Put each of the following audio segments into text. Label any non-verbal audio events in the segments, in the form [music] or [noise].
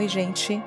Oi, gente.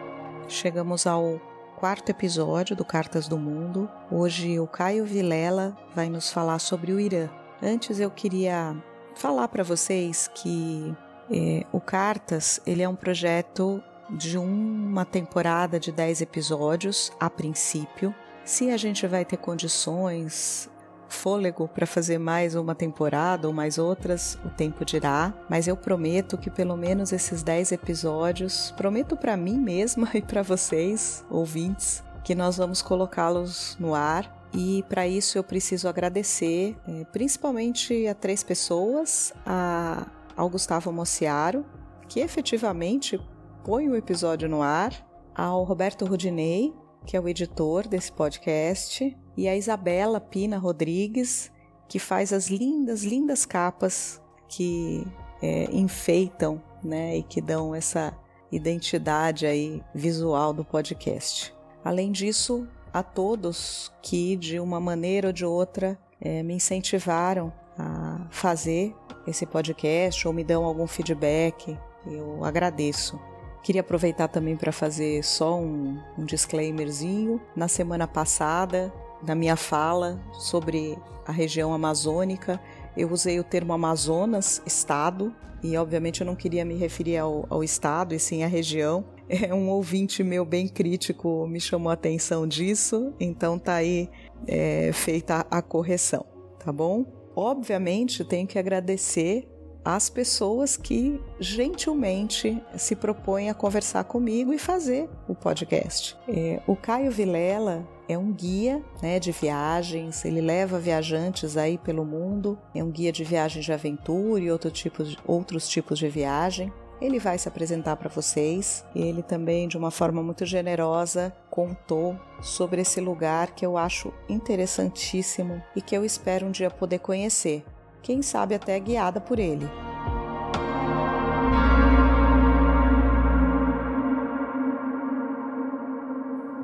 Chegamos ao quarto episódio do Cartas do Mundo. Hoje o Caio Vilela vai nos falar sobre o Irã. Antes eu queria falar para vocês que é, o Cartas ele é um projeto de uma temporada de 10 episódios a princípio. Se a gente vai ter condições, fôlego para fazer mais uma temporada ou mais outras, o tempo dirá, mas eu prometo que pelo menos esses 10 episódios, prometo para mim mesma [laughs] e para vocês, ouvintes, que nós vamos colocá-los no ar. E para isso eu preciso agradecer eh, principalmente a três pessoas, a, ao Gustavo Mociaro, que efetivamente põe o episódio no ar, ao Roberto Rudinei, que é o editor desse podcast, e a Isabela Pina Rodrigues, que faz as lindas, lindas capas que é, enfeitam né, e que dão essa identidade aí visual do podcast. Além disso, a todos que de uma maneira ou de outra é, me incentivaram a fazer esse podcast ou me dão algum feedback, eu agradeço. Queria aproveitar também para fazer só um, um disclaimerzinho. Na semana passada, na minha fala sobre a região amazônica, eu usei o termo Amazonas, estado, e obviamente eu não queria me referir ao, ao estado e sim à região. [laughs] É, um ouvinte meu bem crítico me chamou a atenção disso, então tá aí é, feita a correção, tá bom? Obviamente tenho que agradecer às pessoas que gentilmente se propõem a conversar comigo e fazer o podcast. É, o Caio Vilela é um guia né, de viagens, ele leva viajantes aí pelo mundo, é um guia de viagens de aventura e outro tipo de, outros tipos de viagem. Ele vai se apresentar para vocês. Ele também, de uma forma muito generosa, contou sobre esse lugar que eu acho interessantíssimo e que eu espero um dia poder conhecer quem sabe até guiada por ele.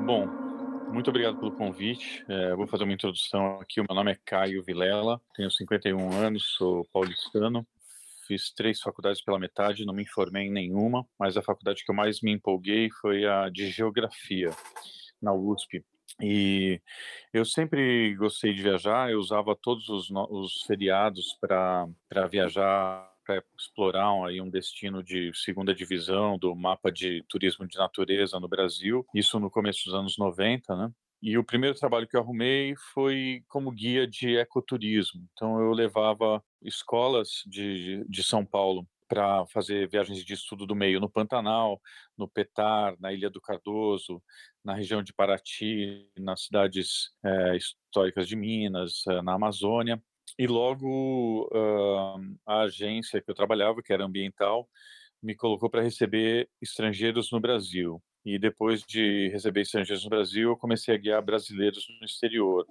Bom, muito obrigado pelo convite. É, vou fazer uma introdução aqui. O meu nome é Caio Vilela, tenho 51 anos, sou paulistano. Fiz três faculdades pela metade, não me informei em nenhuma, mas a faculdade que eu mais me empolguei foi a de Geografia, na USP. E eu sempre gostei de viajar, eu usava todos os, os feriados para viajar, para explorar um, aí um destino de segunda divisão do mapa de turismo de natureza no Brasil, isso no começo dos anos 90, né? E o primeiro trabalho que eu arrumei foi como guia de ecoturismo. Então eu levava escolas de, de São Paulo para fazer viagens de estudo do meio no Pantanal, no Petar, na Ilha do Cardoso, na região de Paraty, nas cidades é, históricas de Minas, é, na Amazônia. E logo uh, a agência que eu trabalhava, que era ambiental, me colocou para receber estrangeiros no Brasil. E depois de receber estrangeiros no Brasil, eu comecei a guiar brasileiros no exterior.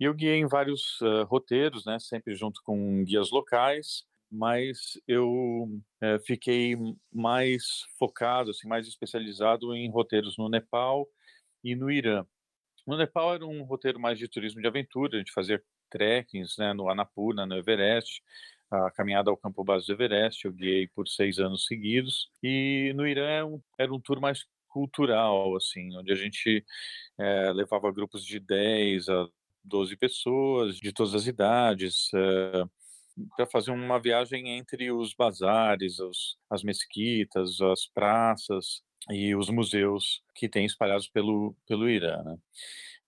E eu guiei em vários uh, roteiros, né, sempre junto com guias locais, mas eu é, fiquei mais focado, assim, mais especializado em roteiros no Nepal e no Irã. No Nepal era um roteiro mais de turismo de aventura, a gente fazia trekkings né, no Annapurna, no Everest, a caminhada ao campo base do Everest, eu guiei por seis anos seguidos, e no Irã era um, era um tour mais cultural, assim, onde a gente é, levava grupos de 10 a 12 pessoas, de todas as idades, é, para fazer uma viagem entre os bazares, os, as mesquitas, as praças e os museus que tem espalhados pelo, pelo Irã. Né?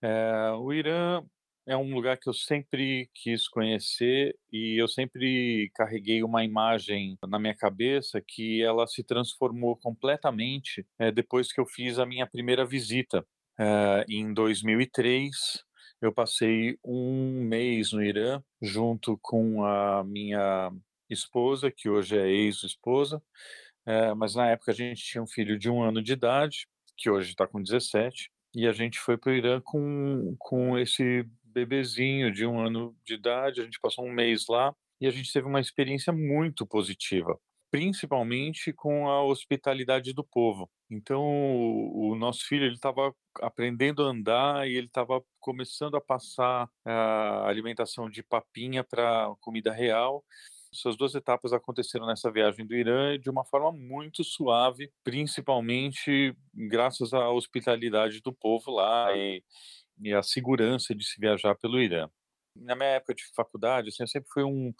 É, o Irã é um lugar que eu sempre quis conhecer e eu sempre carreguei uma imagem na minha cabeça que ela se transformou completamente é, depois que eu fiz a minha primeira visita é, em 2003 eu passei um mês no Irã junto com a minha esposa, que hoje é ex-esposa, é, mas na época a gente tinha um filho de um ano de idade, que hoje está com 17, e a gente foi para o Irã com, com esse bebezinho de um ano de idade, a gente passou um mês lá, e a gente teve uma experiência muito positiva principalmente com a hospitalidade do povo. Então, o, nosso filho ele estava aprendendo a andar e ele estava começando a passar a alimentação de papinha para comida real. essas duas etapas aconteceram nessa viagem do Irã de uma forma muito suave, principalmente graças à hospitalidade do povo lá e, e à segurança de se viajar pelo Irã na minha época de faculdade, assim, eu sempre fui um,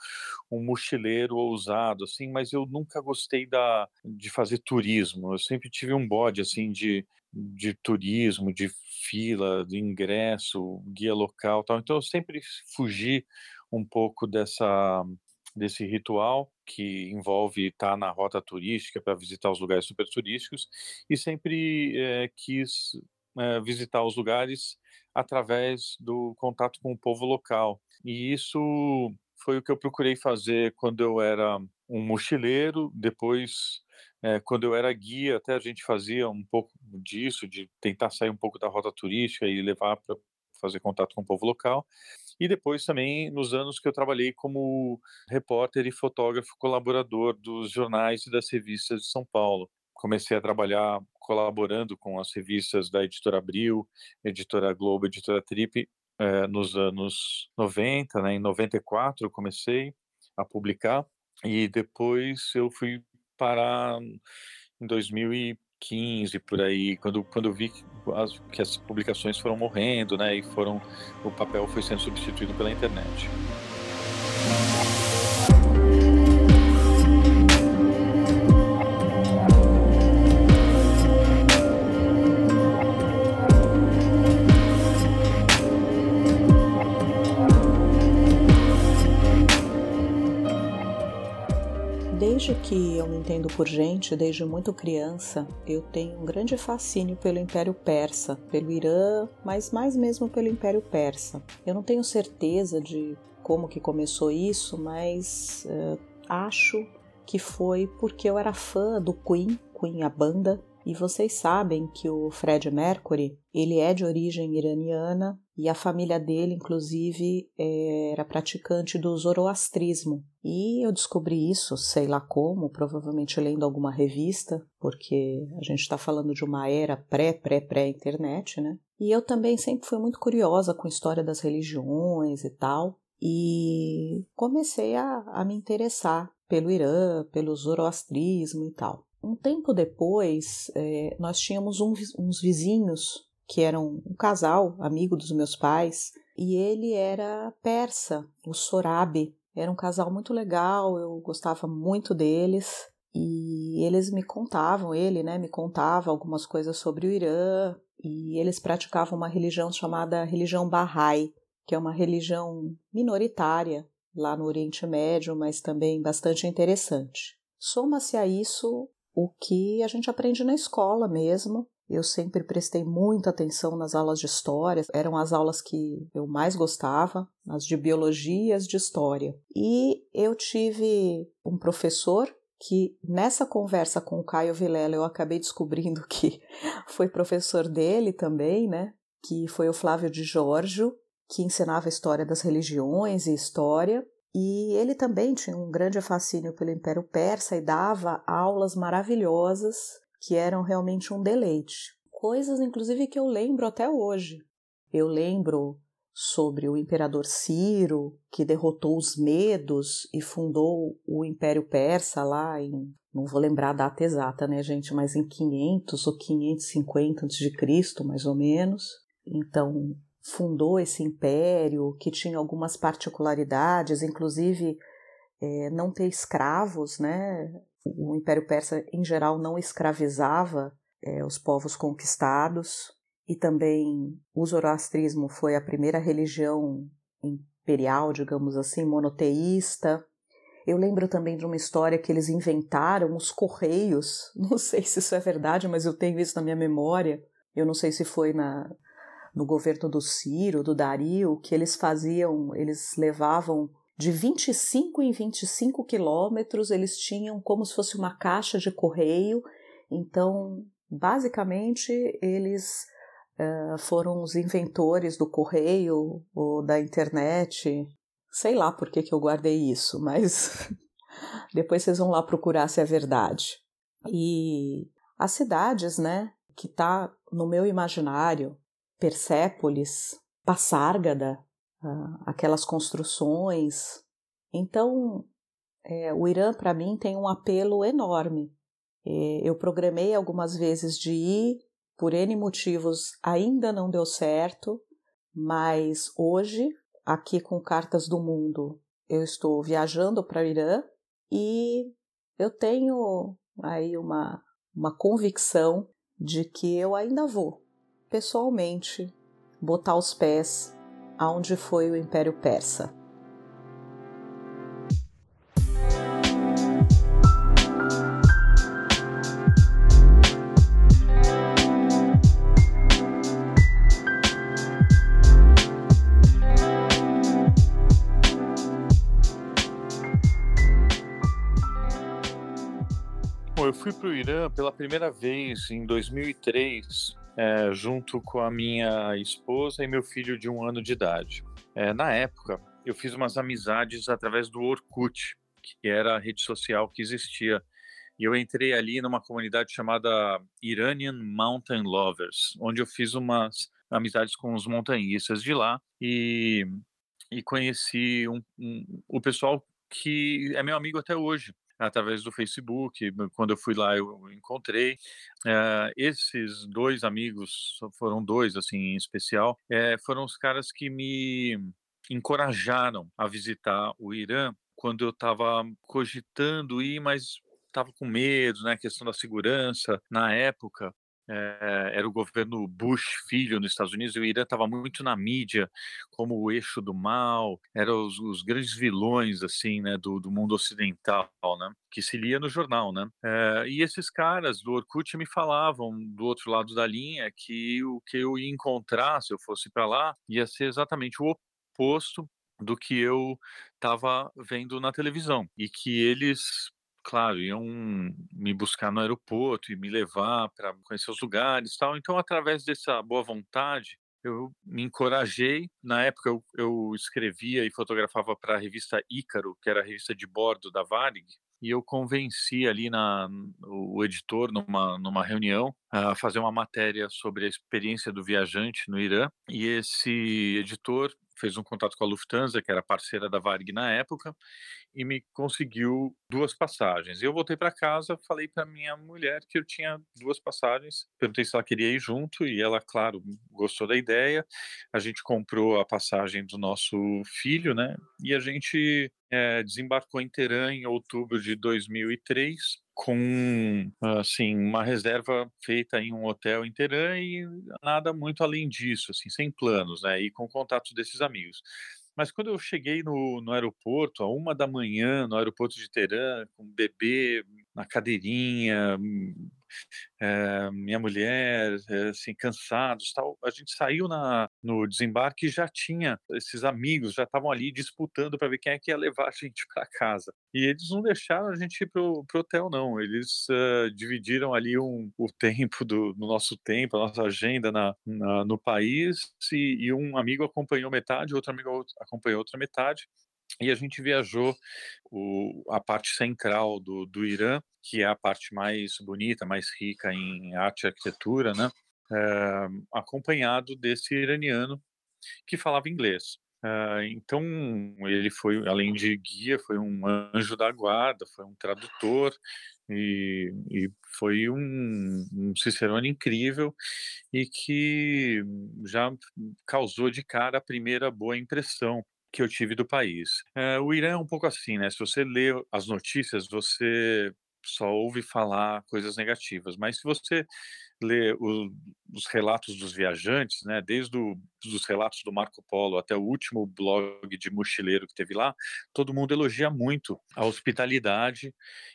um mochileiro ousado, assim, mas eu nunca gostei da, de fazer turismo. Eu sempre tive um bode, assim, de, de turismo, de fila, de ingresso, guia local, tal. Então eu sempre fugi um pouco dessa desse ritual que envolve estar na rota turística para visitar os lugares super turísticos e sempre é, quis é, visitar os lugares através do contato com o povo local. E isso foi o que eu procurei fazer quando eu era um mochileiro, depois é, quando eu era guia, até a gente fazia um pouco disso, de tentar sair um pouco da rota turística e levar para fazer contato com o povo local. E depois também nos anos que eu trabalhei como repórter e fotógrafo colaborador dos jornais e das revistas de São Paulo. Comecei a trabalhar colaborando com as revistas da Editora Abril, Editora Globo, Editora Trip, eh, nos anos 90, né? Em 94 eu comecei a publicar e depois eu fui parar em 2015 por aí, quando quando vi que as, que as publicações foram morrendo, né? E foram o papel foi sendo substituído pela internet. Eu me entendo por gente, desde muito criança, eu tenho um grande fascínio pelo Império Persa, pelo Irã, mas mais mesmo pelo Império Persa. Eu não tenho certeza de como que começou isso, mas uh, acho que foi porque eu era fã do Queen, Queen a banda, e vocês sabem que o Fred Mercury, ele é de origem iraniana e a família dele, inclusive, era praticante do zoroastrismo. E eu descobri isso, sei lá como, provavelmente lendo alguma revista, porque a gente está falando de uma era pré-pré-pré-internet, né? E eu também sempre fui muito curiosa com a história das religiões e tal, e comecei a, a me interessar pelo Irã, pelo zoroastrismo e tal. Um tempo depois, é, nós tínhamos um, uns vizinhos que eram um casal, amigo dos meus pais, e ele era persa, o Sorabi. Era um casal muito legal, eu gostava muito deles. E eles me contavam, ele, né, me contava algumas coisas sobre o Irã, e eles praticavam uma religião chamada religião Bahá'í, que é uma religião minoritária lá no Oriente Médio, mas também bastante interessante. Soma-se a isso o que a gente aprende na escola mesmo. Eu sempre prestei muita atenção nas aulas de história, eram as aulas que eu mais gostava, as de biologia e as de história. E eu tive um professor que nessa conversa com o Caio Vilela eu acabei descobrindo [laughs] que foi professor dele também, né? Que foi o Flávio de Giorgio, que ensinava história das religiões e história. E ele também tinha um grande fascínio pelo Império Persa e dava aulas maravilhosas que eram realmente um deleite. Coisas, inclusive, que eu lembro até hoje. Eu lembro sobre o imperador Ciro, que derrotou os Medos e fundou o Império Persa lá em, não vou lembrar a data exata, né, gente, mas em 500 ou 550 a.C., mais ou menos. Então, fundou esse império, que tinha algumas particularidades, inclusive é, não ter escravos, né? O Império Persa, em geral, não escravizava é, os povos conquistados, e também o zoroastrismo foi a primeira religião imperial, digamos assim, monoteísta. Eu lembro também de uma história que eles inventaram os correios. [laughs] Não sei se isso é verdade, mas eu tenho isso na minha memória. Eu não sei se foi na, no governo do Ciro, do Dario, que eles faziam, eles levavam de 25 em 25 quilômetros, eles tinham como se fosse uma caixa de correio. Então, basicamente, eles uh, foram os inventores do correio ou da internet. Sei lá por que, que eu guardei isso, [laughs] mas depois vocês vão lá procurar se é verdade. E as cidades, né, que tá no meu imaginário, Persépolis, Passárgada, aquelas construções. Então, é, o Irã para mim tem um apelo enorme. É, eu programei algumas vezes de ir, por N motivos ainda não deu certo, mas hoje, aqui com Cartas do Mundo, eu estou viajando para o Irã e eu tenho aí uma, uma convicção de que eu ainda vou, pessoalmente, botar os pés aonde foi o Império Persa. fui para o Irã pela primeira vez em 2003, é, junto com a minha esposa e meu filho de um ano de idade. É, na época, eu fiz umas amizades através do Orkut, que era a rede social que existia. E eu entrei ali numa comunidade chamada Iranian Mountain Lovers, onde eu fiz umas amizades com os montanhistas de lá e, e conheci um, um, o pessoal que é meu amigo até hoje através do Facebook. Quando eu fui lá, eu encontrei. Uh, esses dois amigos, foram dois, assim, em especial, é, foram os caras que me encorajaram a visitar o Irã quando eu estava cogitando ir, mas estava com medo, né, questão da segurança na época era o governo Bush filho nos Estados Unidos, e o Irã estava muito na mídia como o eixo do mal, eram os, os grandes vilões assim, né, do, do, mundo ocidental, né, que se lia no jornal, né. É, e esses caras do Orkut me falavam do outro lado da linha que o que eu ia encontrar se eu fosse para lá ia ser exatamente o oposto do que eu estava vendo na televisão e que eles claro, iam me buscar no aeroporto e me levar para conhecer os lugares tal. Então, através dessa boa vontade, eu me encorajei. Na época, eu, eu escrevia e fotografava para a revista Ícaro, que era a revista de bordo da Varig, e eu convenci ali na, o editor numa, numa reunião a fazer uma matéria sobre a experiência do viajante no Irã. E esse editor fez um contato com a Lufthansa, que era parceira da Varig na época, e me conseguiu duas passagens. Eu voltei para casa, falei para minha mulher que eu tinha duas passagens, perguntei se ela queria ir junto e ela, claro, gostou da ideia. A gente comprou a passagem do nosso filho, né? E a gente é, desembarcou em Teherã em outubro de 2003 com assim uma reserva feita em um hotel em Teherã e nada muito além disso, assim, sem planos, né? E com contatos desses amigos. Mas quando eu cheguei no, no aeroporto, a uma da manhã, no aeroporto de Teherã, com um bebê na cadeirinha, é, minha mulher, é, assim, cansados, tal. A gente saiu na, no desembarque e já tinha esses amigos, já estavam ali disputando para ver quem é que ia levar a gente [laughs] para casa. E eles não deixaram a gente ir pro, pro hotel, não. Eles uh, dividiram ali um, o tempo do no nosso tempo, a nossa agenda na, na no país, e, e um amigo acompanhou metade, outro amigo acompanhou outra metade e a gente viajou o, a parte central do, do Irã, que é a parte mais bonita, mais rica em arte e arquitetura, né? É, acompanhado desse iraniano que falava inglês. É, então, ele foi, além de guia, foi um anjo da guarda, foi um tradutor e, e foi um, um Cicerone incrível e que já causou de cara a primeira boa impressão que eu tive do país. É, o Irã é um pouco assim, né? Se você lê as notícias, você só ouve falar coisas negativas, mas se você lê o, os relatos dos viajantes, né, desde os relatos do Marco Polo até o último blog de mochileiro que teve lá, todo mundo elogia muito a hospitalidade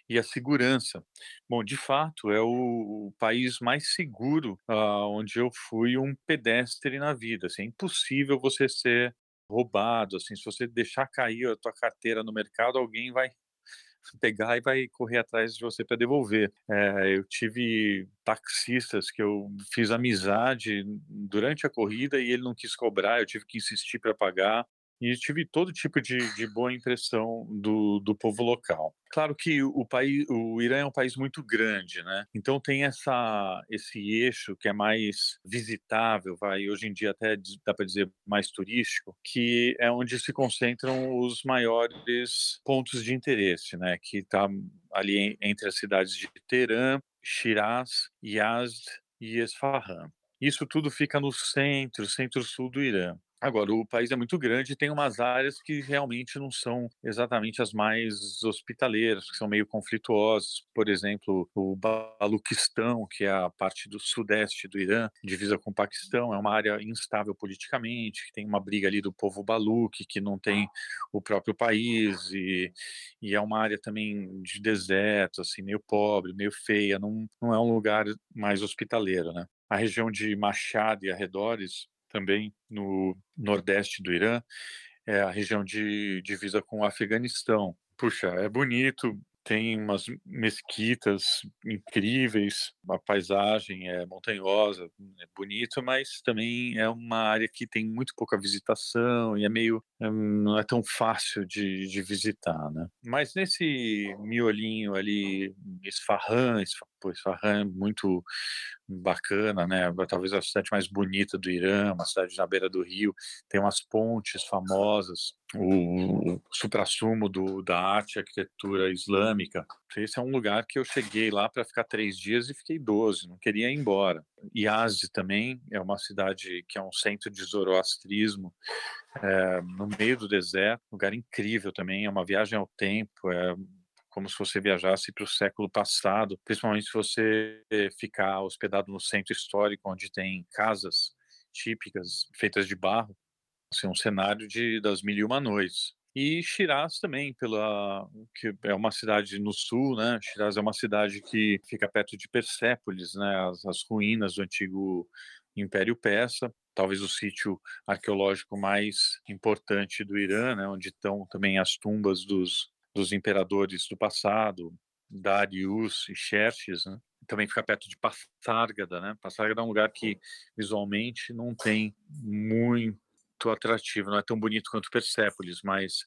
e a segurança. Bom, de fato, é o, o país mais seguro uh, onde eu fui um pedestre na vida. Assim, é impossível você ser roubado, assim, se você deixar cair a tua carteira no mercado, alguém vai [laughs] pegar e vai correr atrás de você para devolver. É, eu tive taxistas que eu fiz amizade durante a corrida e ele não quis cobrar, eu tive que insistir para pagar. E tive todo tipo de, de boa impressão do, do povo local. Claro que o país, o Irã é um país muito grande, né? Então tem essa esse eixo que é mais visitável, vai hoje em dia até dá para dizer mais turístico, que é onde se concentram os maiores pontos de interesse, né? Que está ali entre as cidades de Teherã, Shiraz, Yazd e Esfahan. Isso tudo fica no centro, centro-sul do Irã. Agora, o país é muito grande e tem umas áreas que realmente não são exatamente as mais hospitaleiras, que são meio conflituosas. Por exemplo, o Baluquistão, que é a parte do sudeste do Irã, divisa com o Paquistão, é uma área instável politicamente, que tem uma briga ali do povo Baluque, que não tem o próprio país, e, e é uma área também de deserto, assim, meio pobre, meio feia, não, não é um lugar mais hospitaleiro, né? A região de Machad e arredores também no nordeste do Irã, é a região de divisa com o Afeganistão. Puxa, é bonito, tem umas mesquitas incríveis, a paisagem é montanhosa, é bonito, mas também é uma área que tem muito pouca visitação e é meio é, não é tão fácil de, de visitar, né? Mas nesse miolinho ali, Isfahan, Isfahan é muito bacana, né? Talvez a cidade mais bonita do Irã, uma cidade na beira do rio, tem umas pontes famosas, o, o suprassumo do, da arte e arquitetura islâmica. Esse é um lugar que eu cheguei lá para ficar três dias e fiquei doze, não queria ir embora. Yazd também é uma cidade que é um centro de zoroastrismo, é, no meio do deserto, lugar incrível também, é uma viagem ao tempo, é como se você viajasse para o século passado, principalmente se você ficar hospedado no centro histórico, onde tem casas típicas feitas de barro, assim, um cenário de das mil e uma noites. E Shiraz também, pela que é uma cidade no sul, né? Shiraz é uma cidade que fica perto de Persépolis, né? As, as ruínas do antigo Império Persa, talvez o sítio arqueológico mais importante do Irã, né? Onde estão também as tumbas dos dos imperadores do passado, Darius e Xerxes, né? também fica perto de Passárgada, né? Passárgada é um lugar que visualmente não tem muito atrativo, não é tão bonito quanto Persépolis, mas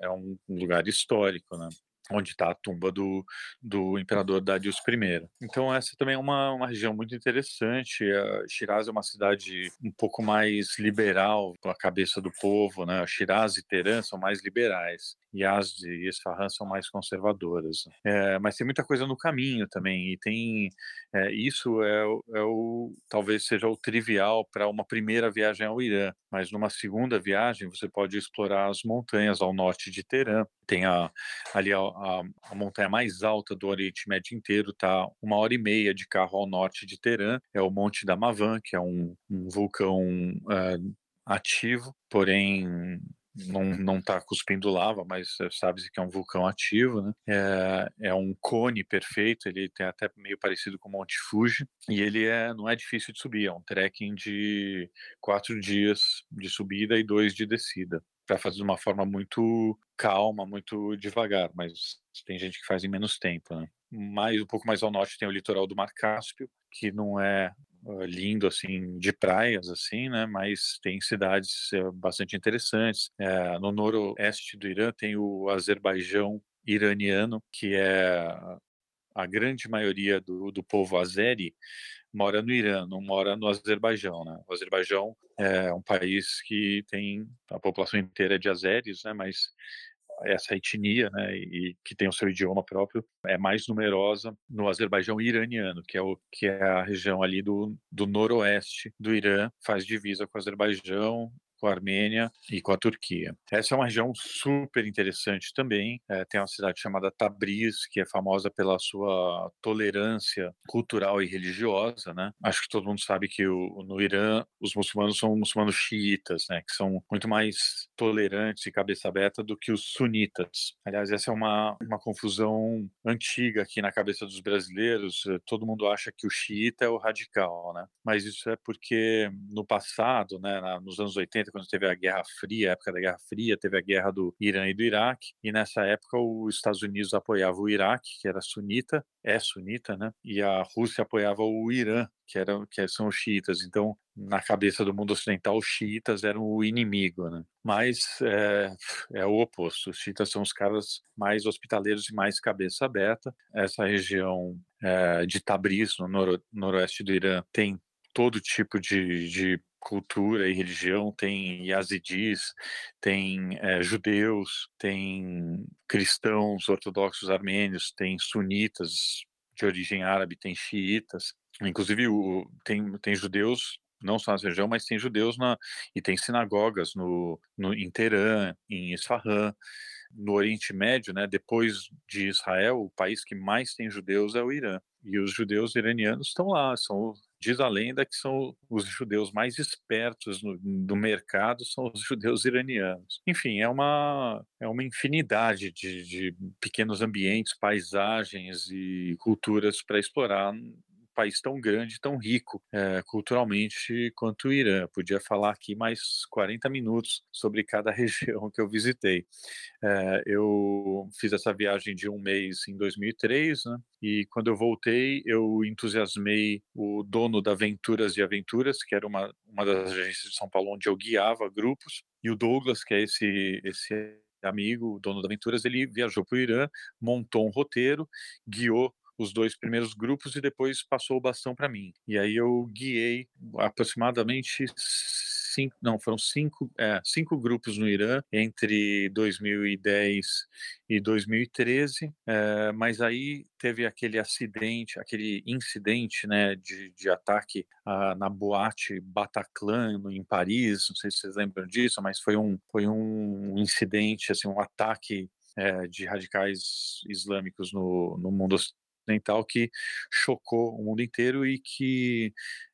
é um lugar histórico, né? onde está a tumba do, do imperador Darius I. Então essa também é uma, uma região muito interessante. A Shiraz é uma cidade um pouco mais liberal com a cabeça do povo, né? Shiraz e Teherã são mais liberais. Yazd e Esfahan são mais conservadoras. É, mas tem muita coisa no caminho também, e tem é, isso é, é, o talvez seja o trivial para uma primeira viagem ao Irã, mas numa segunda viagem você pode explorar as montanhas ao norte de Teherã. Tem a, ali a, a, a montanha mais alta do Oriente Médio inteiro, tá uma hora e meia de carro ao norte de Teherã, é o Monte da Mavan, que é um, um vulcão é, ativo, porém não não está cuspindo lava, mas sabe que é um vulcão ativo, né? É, é um cone perfeito, ele tem até meio parecido com o Monte Fuji e ele é não é difícil de subir, é um trekking de quatro dias de subida e dois de descida para fazer de uma forma muito calma, muito devagar, mas tem gente que faz em menos tempo, né? Mais um pouco mais ao norte tem o litoral do Mar Cáspio, que não é lindo assim de praias assim, né? Mas tem cidades eh, bastante interessantes. É, no noroeste do Irã tem o Azerbaijão iraniano, que é a grande maioria do, do povo azeri mora no Irã, não mora no Azerbaijão, né? O Azerbaijão é um país que tem a população inteira de azeres, né? Mas essa etnia, né, e que tem o seu idioma próprio, é mais numerosa no Azerbaijão iraniano, que é o que é a região ali do, do noroeste do Irã, faz divisa com o Azerbaijão, com a Armênia e com a Turquia. Essa é uma região super interessante também. É, tem uma cidade chamada Tabriz, que é famosa pela sua tolerância cultural e religiosa, né? Acho que todo mundo sabe que o, no Irã os muçulmanos são muçulmanos xiitas, né? Que são muito mais tolerantes e cabeça aberta do que os sunitas. Aliás, essa é uma, uma confusão antiga aqui na cabeça dos brasileiros. Todo mundo acha que o xiita é o radical, né? Mas isso é porque no passado, né, nos anos 80, 90, quando teve a Guerra Fria, a época da Guerra Fria, teve a guerra do Irã e do Iraque, e nessa época os Estados Unidos apoiava o Iraque, que era sunita, é sunita, né? E a Rússia apoiava o Irã, que, era, que são os xiitas. Então, na cabeça do mundo ocidental, os xiitas eram o inimigo, né? Mas é, é o oposto. Os xiitas são os caras mais hospitaleiros e mais cabeça aberta. Essa região é, de Tabriz, no noro, noroeste do Irã, tem todo tipo de, de cultura e religião, tem yazidis, tem é, judeus, tem cristãos ortodoxos armênios, tem sunitas de origem árabe, tem xiitas, inclusive o, tem, tem judeus não só nessa região, mas tem judeus na, e tem sinagogas no, no, em Teherã, em Isfahan, no Oriente Médio, né, depois de Israel, o país que mais tem judeus é o Irã. E os judeus iranianos estão lá, são Diz a lenda que são os judeus mais espertos no, no, mercado são os judeus iranianos. Enfim, é uma, é uma infinidade de, de pequenos ambientes, paisagens e culturas para explorar país tão grande, tão rico é, culturalmente quanto o Irã. Podia falar aqui mais 40 minutos sobre cada [laughs] região que eu visitei. É, eu fiz essa viagem de um mês em 2003, né? E quando eu voltei, eu entusiasmei o dono da Aventuras e Aventuras, que era uma, uma das agências de São Paulo onde eu guiava grupos, e o Douglas, que é esse, esse amigo, dono da Aventuras, ele viajou para o Irã, montou um roteiro, guiou os dois primeiros grupos e depois passou o bastão para mim. E aí eu guiei aproximadamente cinco, não, foram cinco, é, cinco grupos no Irã entre 2010 e 2013, é, mas aí teve aquele acidente, aquele incidente, né, de, de ataque ah, na boate Bataclan em Paris, não sei se vocês lembram disso, mas foi um, foi um incidente, assim, um ataque é, de radicais islâmicos no, no mundo ocidental que chocou o mundo inteiro e que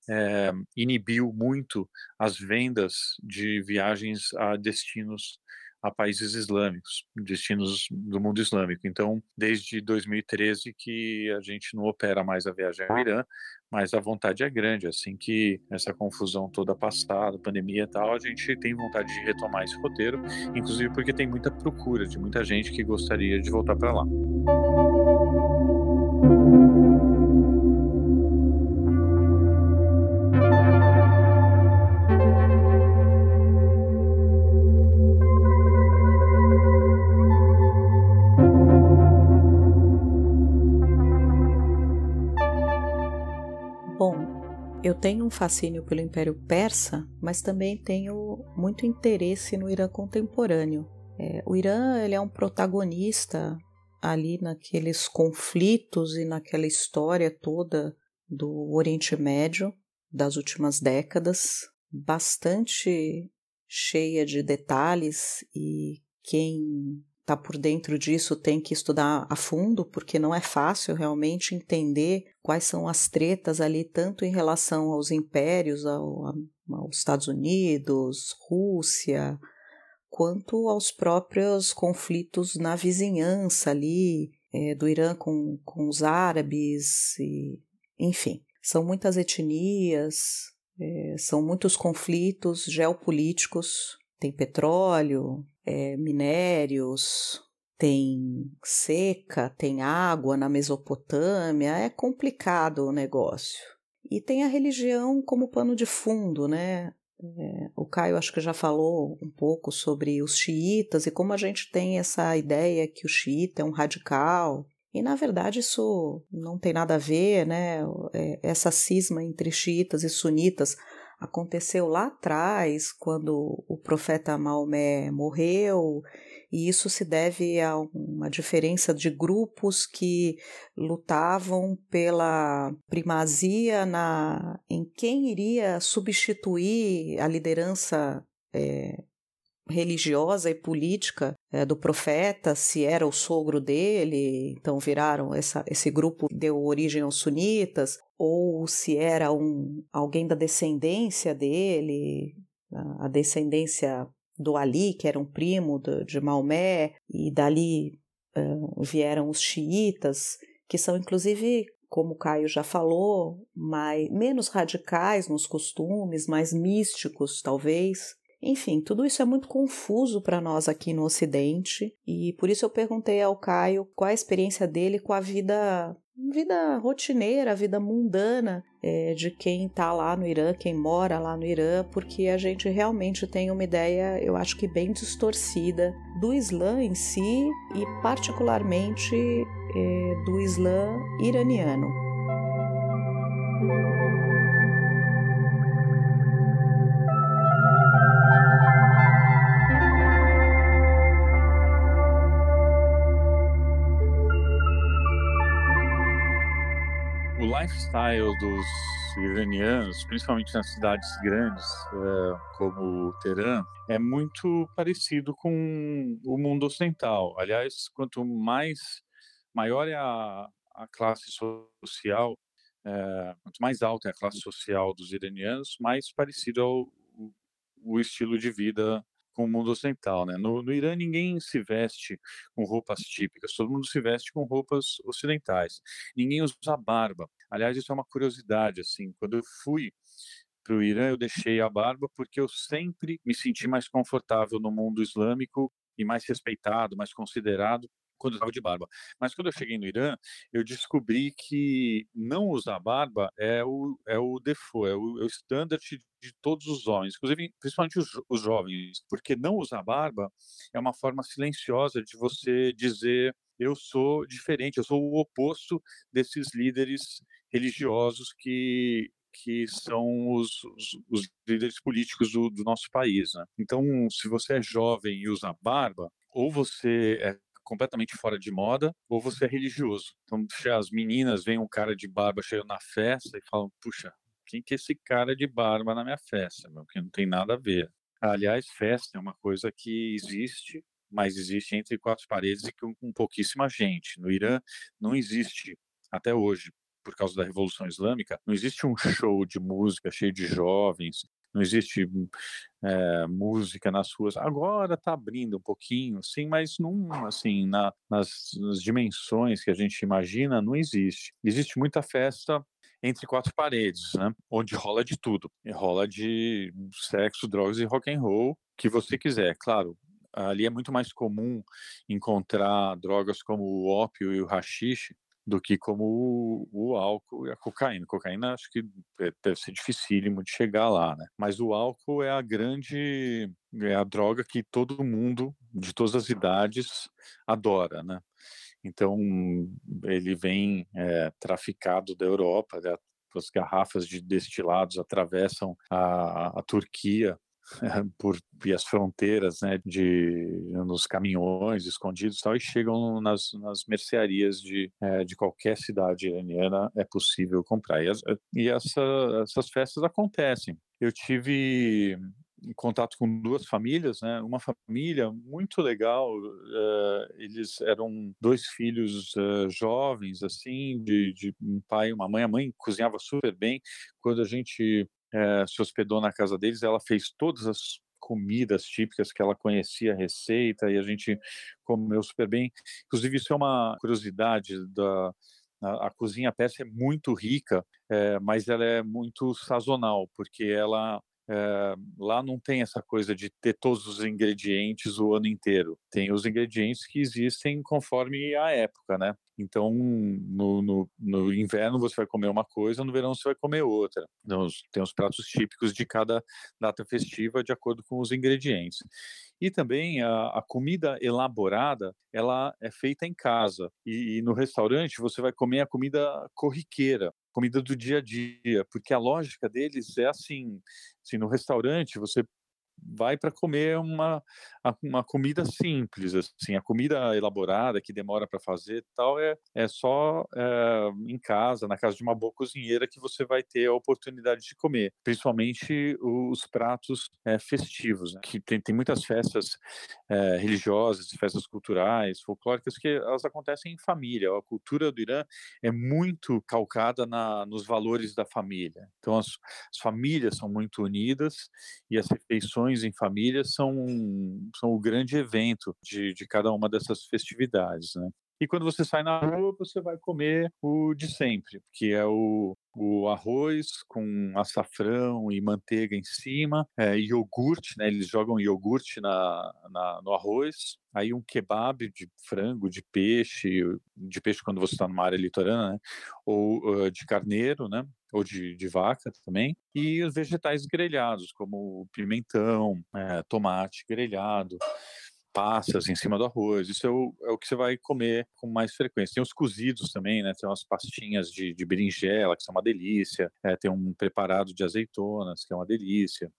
é, inibiu muito as vendas de viagens a destinos a países islâmicos, destinos do mundo islâmico. Então, desde 2013 que a gente não opera mais a viagem ao Irã, mas a vontade é grande. Assim que essa confusão toda passada, pandemia e tal, a gente tem vontade de retomar esse roteiro, inclusive porque tem muita procura de muita gente que gostaria de voltar para lá. Tenho um fascínio pelo Império Persa, mas também tenho muito interesse no Irã contemporâneo. É, o Irã ele é um protagonista ali naqueles conflitos e naquela história toda do Oriente Médio das últimas décadas, bastante cheia de detalhes e quem está por dentro disso tem que estudar a fundo, porque não é fácil realmente entender quais são as tretas ali, tanto em relação aos impérios, ao, aos Estados Unidos, Rússia, quanto aos próprios conflitos na vizinhança ali, é, do Irã com, com os árabes, e, enfim. São muitas etnias, é, são muitos conflitos geopolíticos, tem petróleo, é, minérios, tem seca, tem água na Mesopotâmia, é complicado o negócio. E tem a religião como pano de fundo, né? É, o Caio acho que já falou um pouco sobre os xiitas e como a gente tem essa ideia que o xiita é um radical. E na verdade isso não tem nada a ver, né? É, essa cisma entre xiitas e sunitas aconteceu lá atrás, quando o profeta Maomé morreu, e isso se deve a uma diferença de grupos que lutavam pela primazia na, em quem iria substituir a liderança é, religiosa e política é, do profeta, se era o sogro dele, então viraram essa, esse grupo deu origem aos sunitas, ou se era um alguém da descendência dele, a descendência do Ali, que era um primo de, de Maomé, e dali uh, vieram os xiitas, que são inclusive como o Caio já falou, mais, menos radicais nos costumes, mais místicos, talvez, Enfim, tudo isso é muito confuso para nós aqui no Ocidente e por isso eu perguntei ao Caio qual a experiência dele com a vida vida rotineira, vida mundana é, de quem está lá no Irã, quem mora lá no Irã, porque a gente realmente tem uma ideia, eu acho que bem distorcida, do Islã em si e, particularmente, é, do Islã iraniano. Lifestyle dos iranianos, principalmente nas cidades grandes uh, como Teherã, é muito parecido com o mundo ocidental. Aliás, quanto mais maior é a, a classe social, uh, quanto mais alta é a classe social dos iranianos, mais parecido o, o estilo de vida com o mundo ocidental, né? No, no, Irã ninguém se veste com roupas típicas, todo mundo se veste com roupas ocidentais. Ninguém usa barba. Aliás, isso é uma curiosidade, assim, quando eu fui para o Irã, eu deixei a barba porque eu sempre me senti mais confortável no mundo islâmico e mais respeitado, mais considerado quando eu estava de barba. Mas quando eu cheguei no Irã, eu descobri que não usar barba é o, é o default, é o, é standard de todos os homens, inclusive principalmente os, os jovens, porque não usar barba é uma forma silenciosa de você dizer eu sou diferente, eu sou o oposto desses líderes religiosos que que são os, os, os líderes políticos do, do nosso país. Né? Então, se você é jovem e usa barba, ou você é completamente fora de moda, ou você é religioso. Então, as meninas veem um cara de barba cheio na festa e falam: puxa, quem que é esse cara de barba na minha festa? Meu? Que não tem nada a ver. Aliás, festa é uma coisa que existe, mas existe entre quatro paredes e com, com pouquíssima gente. No Irã não existe até hoje por causa da Revolução Islâmica, não existe um show de música cheio de jovens, não existe é, música nas ruas. Agora está abrindo um pouquinho, sim, mas não assim na, nas, nas, dimensões que a gente imagina, não existe. Existe muita festa entre quatro paredes, né? Onde rola de tudo, rola de sexo, drogas e rock and roll, que você quiser, claro. Ali é muito mais comum encontrar drogas como o ópio e o rachixe, do que como o, o, álcool e a cocaína. Cocaína acho que é, deve ser dificílimo de chegar lá, né? Mas o álcool é a grande, é a droga que todo mundo, de todas as idades, adora, né? Então ele vem é, traficado da Europa, as garrafas de destilados atravessam a, a Turquia [laughs] por as fronteiras, né, de nos caminhões escondidos e tal, e chegam nas, nas mercearias de, é, de qualquer cidade iraniana é possível comprar. E, as, e essa, essas festas acontecem. Eu tive contato com duas famílias, né? Uma família muito legal, uh, eles eram dois filhos uh, jovens, assim, de, de, um pai e uma mãe. A mãe cozinhava super bem. Quando a gente é, se hospedou na casa deles, ela fez todas as comidas típicas que ela conhecia a receita e a gente comeu super bem. Inclusive, isso é uma curiosidade da. A, a cozinha persa é muito rica, é, mas ela é muito sazonal, porque ela é, lá não tem essa coisa de ter todos os ingredientes o ano inteiro. Tem os ingredientes que existem conforme a época, né? Então, no, no, no, inverno você vai comer uma coisa, no verão você vai comer outra. Então, tem os pratos típicos de cada data festiva de acordo com os ingredientes. E também a, a comida elaborada, ela é feita em casa. E, e no restaurante você vai comer a comida corriqueira comida do dia a dia, porque a lógica deles é assim, assim no restaurante você vai para comer uma, uma comida simples, assim, a comida elaborada que demora para fazer tal é, é só é, em casa, na casa de uma boa cozinheira que você vai ter a oportunidade de comer, principalmente os pratos é, festivos, né? que tem, tem muitas festas é, religiosas, festas culturais, folclóricas que elas acontecem em família. A cultura do Irã é muito calcada na, nos valores da família. Então as, as famílias são muito unidas e as refeições em família são, são o grande evento de, de cada uma dessas festividades, né? E quando você sai na rua, você vai comer o de sempre, que é o, o arroz com açafrão e manteiga em cima, é, iogurte, né? Eles jogam iogurte na, na, no arroz, aí um kebab de frango, de peixe, de peixe quando você está numa área litorânea, né? ou uh, de carneiro, né? Ou de, de, vaca também, e os vegetais grelhados, como pimentão, é, tomate grelhado, passas em cima do arroz. Isso é o, é o, que você vai comer com mais frequência. Tem os cozidos também, né? Tem umas pastinhas de, de berinjela, que são uma delícia. É, tem um preparado de azeitonas, que é uma delícia.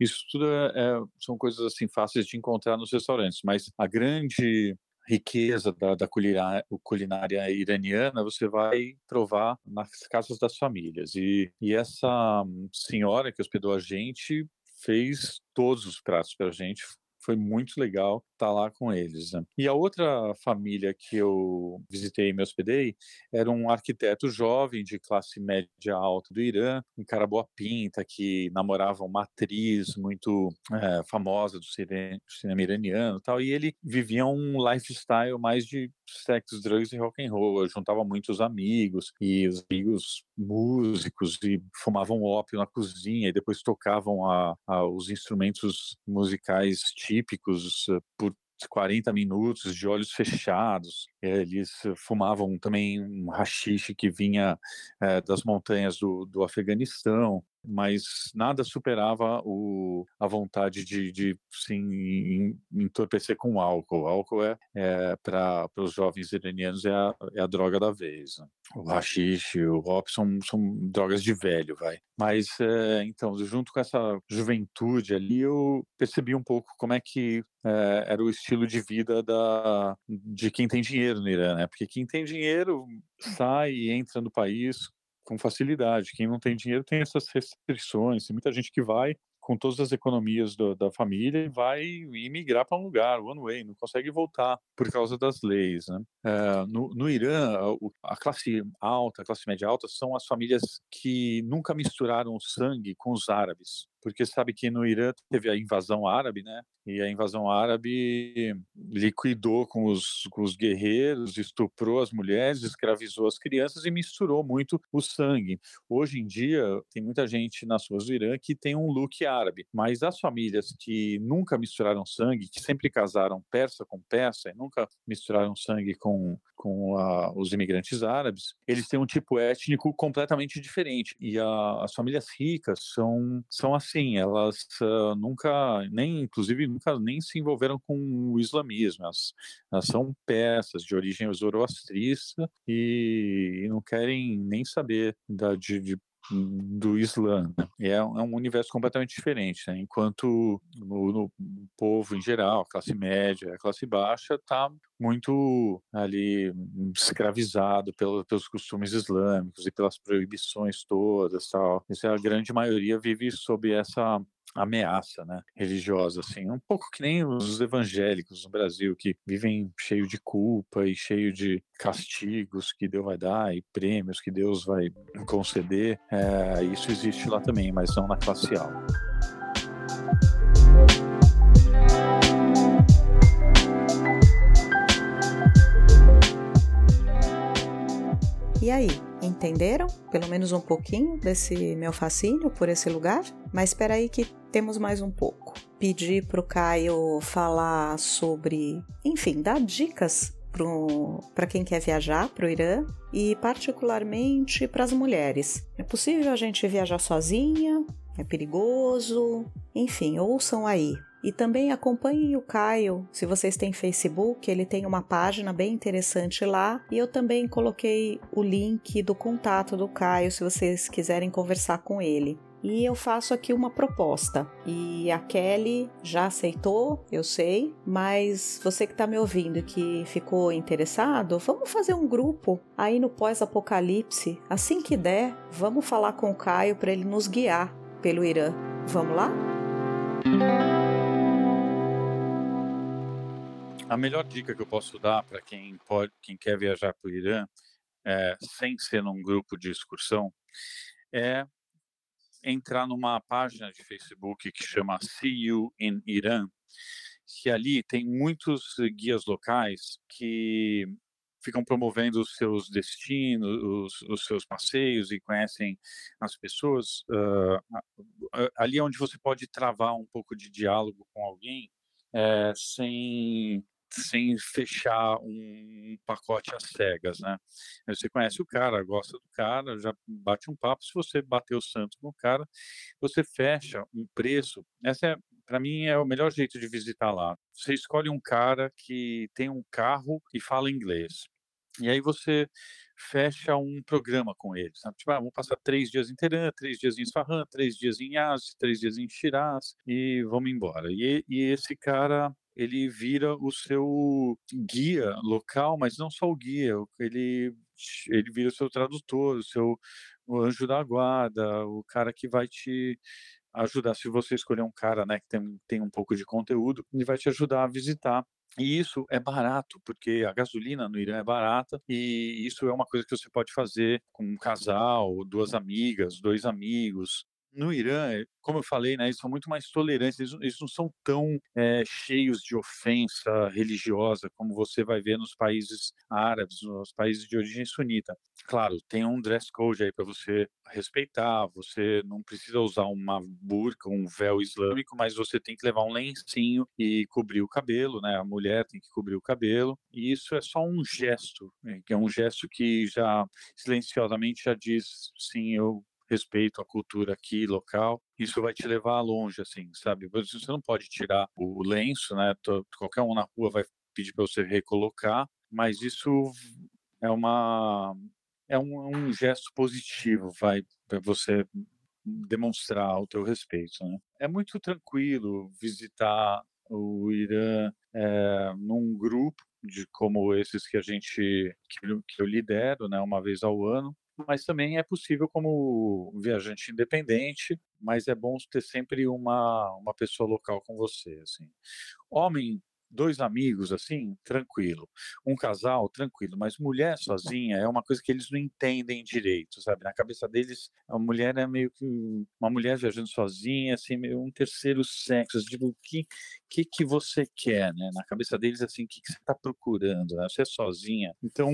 Isso tudo é, é, são coisas assim fáceis de encontrar nos restaurantes, mas a grande riqueza da, da culinária, culinária, iraniana você vai provar nas casas das famílias. E, e essa senhora que hospedou a gente fez todos os pratos para a gente, foi muito legal estar tá lá com eles. Né? E a outra família que eu visitei e me hospedei era um arquiteto jovem de classe média alta do Irã, um cara boa pinta que namorava uma atriz muito é, famosa do cinema iraniano, tal. E ele vivia um lifestyle mais de sexo, drugs e rock and roll. Eu juntava muitos amigos e os amigos músicos e fumavam ópio na cozinha e depois tocavam a, a, os instrumentos musicais típicos eh, por 40 minutos de olhos [laughs] fechados. Eles fumavam também um rachixe que vinha é, das montanhas do, do Afeganistão mas nada superava o, a vontade de, de sim, entorpecer com álcool. O álcool é, é para os jovens iranianos é a, é a droga da vez. Né? O rachixe, o rop são, são drogas de velho, vai. Mas, é, então, junto com essa juventude ali, eu percebi um pouco como é que era o estilo de vida da, de quem tem dinheiro no Irã, né? Porque quem tem dinheiro sai e entra no país com facilidade. Quem não tem dinheiro tem essas restrições. Tem muita gente que vai com todas as economias do, da família e vai imigrar para um lugar, one way, não consegue voltar por causa das leis. Né? É, no, no, Irã, a, classe alta, a classe média alta, são as famílias que nunca misturaram o sangue com os árabes porque sabe que no Irã teve a invasão árabe, né? E a invasão árabe liquidou com os, com os guerreiros, estuprou as mulheres, escravizou as crianças e misturou muito o sangue. Hoje em dia, tem muita gente nas ruas do Irã que tem um look árabe, mas as famílias que nunca misturaram sangue, que sempre casaram persa com persa e nunca misturaram sangue com, com a, os imigrantes árabes, eles têm um tipo étnico completamente diferente. E a, as famílias ricas são, são as assim, elas uh, nunca, nem, inclusive, nunca nem se envolveram com o islamismo. Elas, elas são peças de origem zoroastrista e, e não querem nem saber da, de, de do Islã. Né? É, é, um universo completamente diferente. Né? Enquanto no, no, povo em geral, classe média, classe baixa, está muito ali escravizado pelo, pelos costumes islâmicos e pelas proibições todas. Tal. Essa, a grande maioria vive sob essa ameaça né, religiosa, assim, um pouco que nem os evangélicos no Brasil, que vivem cheio de culpa e cheio de castigos que Deus vai dar e prêmios que Deus vai conceder. É, isso existe lá também, mas não na classe alta. E aí, entenderam pelo menos um pouquinho desse meu fascínio por esse lugar? Mas espera aí que temos mais um pouco. Pedi para o Caio falar sobre, enfim, dar dicas para quem quer viajar para o Irã e particularmente para as mulheres. É possível a gente viajar sozinha? É perigoso? Enfim, ouçam aí. E também acompanhem o Caio, se vocês têm Facebook, ele tem uma página bem interessante lá. E eu também coloquei o link do contato do Caio, se vocês quiserem conversar com ele. E eu faço aqui uma proposta. E a Kelly já aceitou, eu sei, mas você que está me ouvindo e que ficou interessado, vamos fazer um grupo aí no pós-apocalipse. Assim que der, vamos falar com o Caio para ele nos guiar pelo Irã. Vamos lá? A melhor dica que eu posso dar para quem pode, quem quer viajar para o Irã, é, sem ser num grupo de excursão, é entrar numa página de Facebook que chama See You in Iran, que ali tem muitos guias locais que ficam promovendo os seus destinos, os, os seus passeios e conhecem as pessoas. Uh, ali é onde você pode travar um pouco de diálogo com alguém é, sem sem fechar um pacote às cegas, né? Você conhece o cara, gosta do cara, já bate um papo. Se você bater o santo no cara, você fecha um preço. Essa é, para mim, é o melhor jeito de visitar lá. Você escolhe um cara que tem um carro e fala inglês. E aí você fecha um programa com ele, sabe? Tipo, ah, vamos passar três dias em Teherã, três dias em Isfahan, três dias em Yazd, três dias em Shiraz e vamos embora. E, e esse cara ele vira o seu guia local, mas não só o guia, ele, ele vira o seu tradutor, o seu o anjo da guarda, o cara que vai te ajudar. Se você escolher um cara né, que tem, tem um pouco de conteúdo, ele vai te ajudar a visitar e isso é barato, porque a gasolina no Irã é barata e isso é uma coisa que você pode fazer com um casal, duas amigas, dois amigos, no Irã, eh, como eu falei, né, eles são muito mais tolerantes, eles, eles não são tão é, cheios de ofensa religiosa como você vai ver nos países árabes, nos países de origem sunita. Claro, tem um dress code aí para você respeitar, você não precisa usar uma burca, um véu islâmico, mas você tem que levar um lencinho e cobrir o cabelo, né? A mulher tem que cobrir o cabelo, e isso é só um gesto, né, que é um gesto que já silenciosamente já diz, sim, eu respeito à cultura aqui local, isso vai te levar longe, assim, sabe? Você não pode tirar o lenço, né? Qualquer um na rua vai pedir para você recolocar, mas isso é uma é um, um gesto positivo, vai para você demonstrar o teu respeito, né? É muito tranquilo visitar o Irã é, num grupo de como esses que a gente que, que eu lidero, né, uma vez ao ano, mas também é possível como viajante independente, mas é bom ter sempre uma, uma pessoa local com você, assim. Homem dois amigos, assim, tranquilo. Um casal, tranquilo. Mas mulher sozinha é uma coisa que eles não entendem direito, sabe? Na cabeça deles, a mulher é meio que uma mulher viajando sozinha, assim, meio um terceiro sexo. Tipo, o que, que, que você quer, né? Na cabeça deles, assim, o que, que você está procurando? Né? Você é sozinha. Então,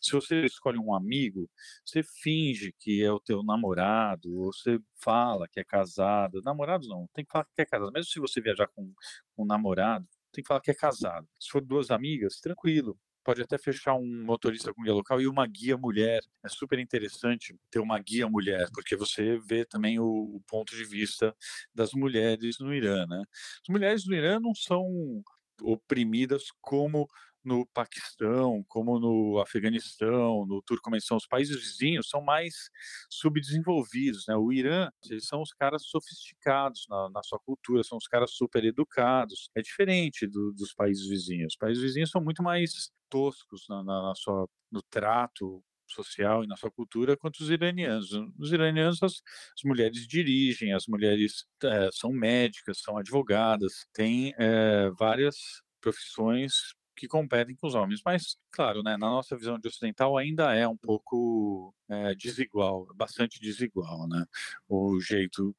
se você escolhe um amigo, você finge que é o teu namorado, você fala que é casado. Namorado não, tem que falar que é casado. Mesmo se você viajar com, com um namorado, tem que falar que é casado. Se for duas amigas, tranquilo. Pode até fechar um motorista com guia local e uma guia mulher. É super interessante ter uma guia mulher, porque você vê também o, o ponto de vista das mulheres no Irã. Né? As mulheres no Irã não são oprimidas como no Paquistão, como no Afeganistão, no Turcomenistão, os países vizinhos são mais subdesenvolvidos, né? O Irã, eles são os caras sofisticados na, na sua cultura, são os caras super educados. É diferente do, dos países vizinhos. Os países vizinhos são muito mais toscos na, na, na sua, no trato social e na sua cultura quanto os iranianos. Os iranianos, as, as mulheres dirigem, as mulheres é, são médicas, são advogadas, têm é, várias profissões que competem com os homens. Mas, claro, né, na nossa visão de ocidental ainda é um pouco é, desigual, bastante desigual, né? O jeito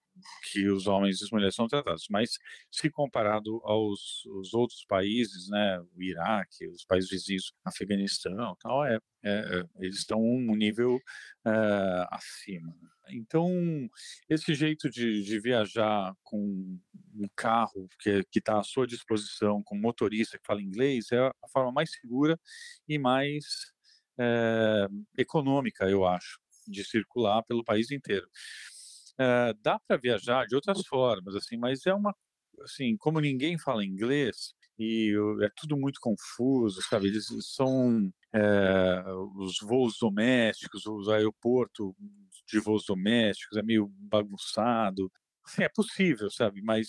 que os homens e as mulheres são tratados. Mas, se comparado aos, aos outros países, né, o Iraque, os países vizinhos, Afeganistão, tal, é, é, é eles estão um nível é, acima. Então, esse jeito de, de viajar com um carro que está à sua disposição, com motorista que fala inglês, é a forma mais segura e mais é, econômica, eu acho, de circular pelo país inteiro. É, dá para viajar de outras formas, assim, mas é uma, assim, como ninguém fala inglês e é tudo muito confuso, sabe? Eles são é, os voos domésticos, os aeroportos de voos domésticos, é meio bagunçado. Sim, é possível, sabe? Mas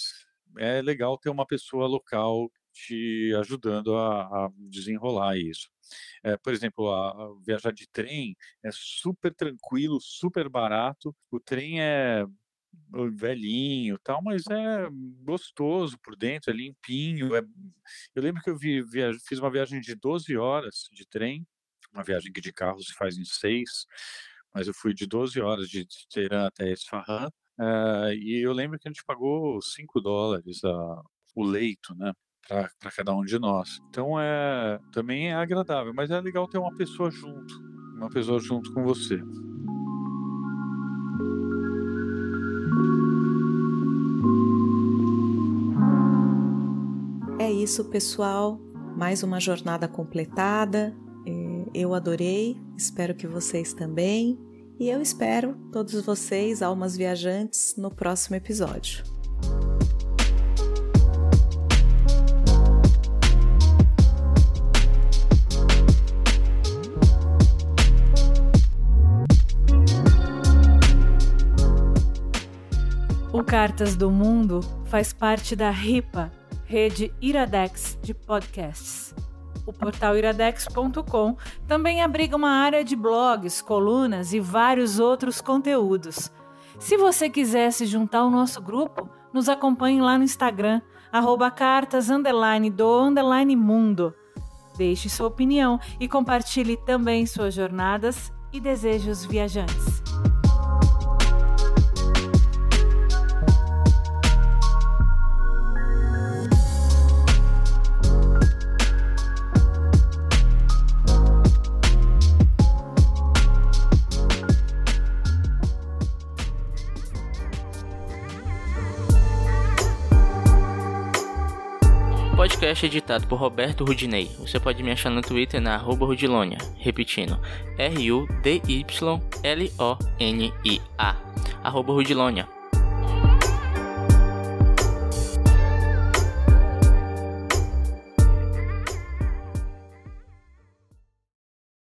é legal ter uma pessoa local te ajudando a, a desenrolar isso. É, por exemplo, a, a viajar de trem é super tranquilo, super barato. O trem é velhinho tal, mas é gostoso por dentro, é limpinho. É... Eu lembro que eu vi, fiz uma viagem de 12 horas de trem, uma viagem que de carro se faz em seis, mas eu fui de 12 horas de Teherã até Esfahan, uh, e eu lembro que a gente pagou 5 dólares a, o leito, né? Para cada um de nós. Então é também é agradável, mas é legal ter uma pessoa junto, uma pessoa junto com você. É isso, pessoal. Mais uma jornada completada. É, eu adorei, espero que vocês também. E eu espero todos vocês, almas viajantes, no próximo episódio. Cartas do Mundo faz parte da RIPA, rede Iradex de podcasts. O portal iradex.com também abriga uma área de blogs, colunas e vários outros conteúdos. Se você quiser se juntar ao nosso grupo, nos acompanhe lá no Instagram, arroba cartas underline do underline mundo. Deixe sua opinião e compartilhe também suas jornadas e desejos viajantes. Podcast é editado por Roberto Rudinei. Você pode me achar no Twitter na arroba Rudilonia. Repetindo, R-U-D-Y-L-O-N-I-A. Arroba Rudilonia.